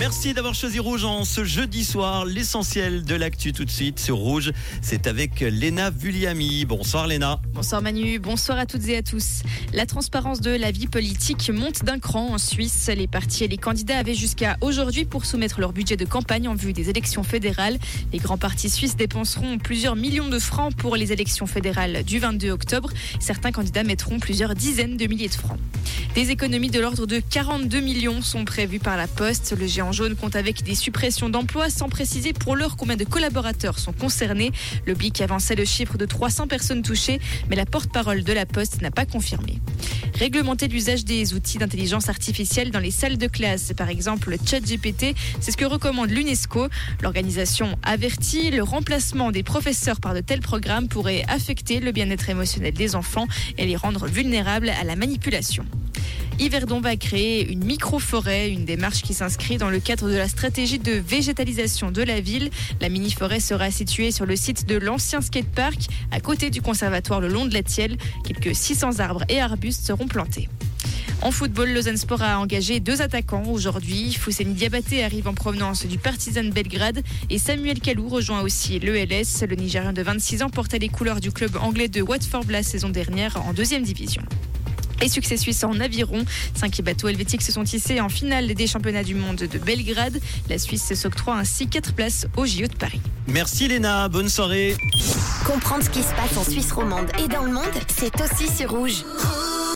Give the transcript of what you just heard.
Merci d'avoir choisi Rouge en ce jeudi soir. L'essentiel de l'actu tout de suite sur Rouge, c'est avec Léna Vulliami. Bonsoir Léna. Bonsoir Manu, bonsoir à toutes et à tous. La transparence de la vie politique monte d'un cran en Suisse. Les partis et les candidats avaient jusqu'à aujourd'hui pour soumettre leur budget de campagne en vue des élections fédérales. Les grands partis suisses dépenseront plusieurs millions de francs pour les élections fédérales du 22 octobre. Certains candidats mettront plusieurs dizaines de milliers de francs. Des économies de l'ordre de 42 millions sont prévues par la Poste. Le géant jaune compte avec des suppressions d'emplois sans préciser pour l'heure combien de collaborateurs sont concernés. Le BIC avançait le chiffre de 300 personnes touchées, mais la porte-parole de la Poste n'a pas confirmé. Réglementer l'usage des outils d'intelligence artificielle dans les salles de classe, par exemple le chat GPT, c'est ce que recommande l'UNESCO. L'organisation avertit le remplacement des professeurs par de tels programmes pourrait affecter le bien-être émotionnel des enfants et les rendre vulnérables à la manipulation. Yverdon va créer une micro-forêt, une démarche qui s'inscrit dans le cadre de la stratégie de végétalisation de la ville. La mini-forêt sera située sur le site de l'ancien skatepark, à côté du conservatoire le long de la Tielle. Quelques 600 arbres et arbustes seront plantés. En football, Lausanne Sport a engagé deux attaquants aujourd'hui. Fousseni Diabaté arrive en provenance du Partizan Belgrade et Samuel Kalou rejoint aussi l'ELS. Le Nigérian de 26 ans portait les couleurs du club anglais de Watford la saison dernière en deuxième division. Et succès suisse en aviron. Cinq bateaux helvétiques se sont tissés en finale des championnats du monde de Belgrade. La Suisse s'octroie ainsi quatre places au JO de Paris. Merci Léna, bonne soirée. Comprendre ce qui se passe en Suisse romande et dans le monde, c'est aussi sur rouge.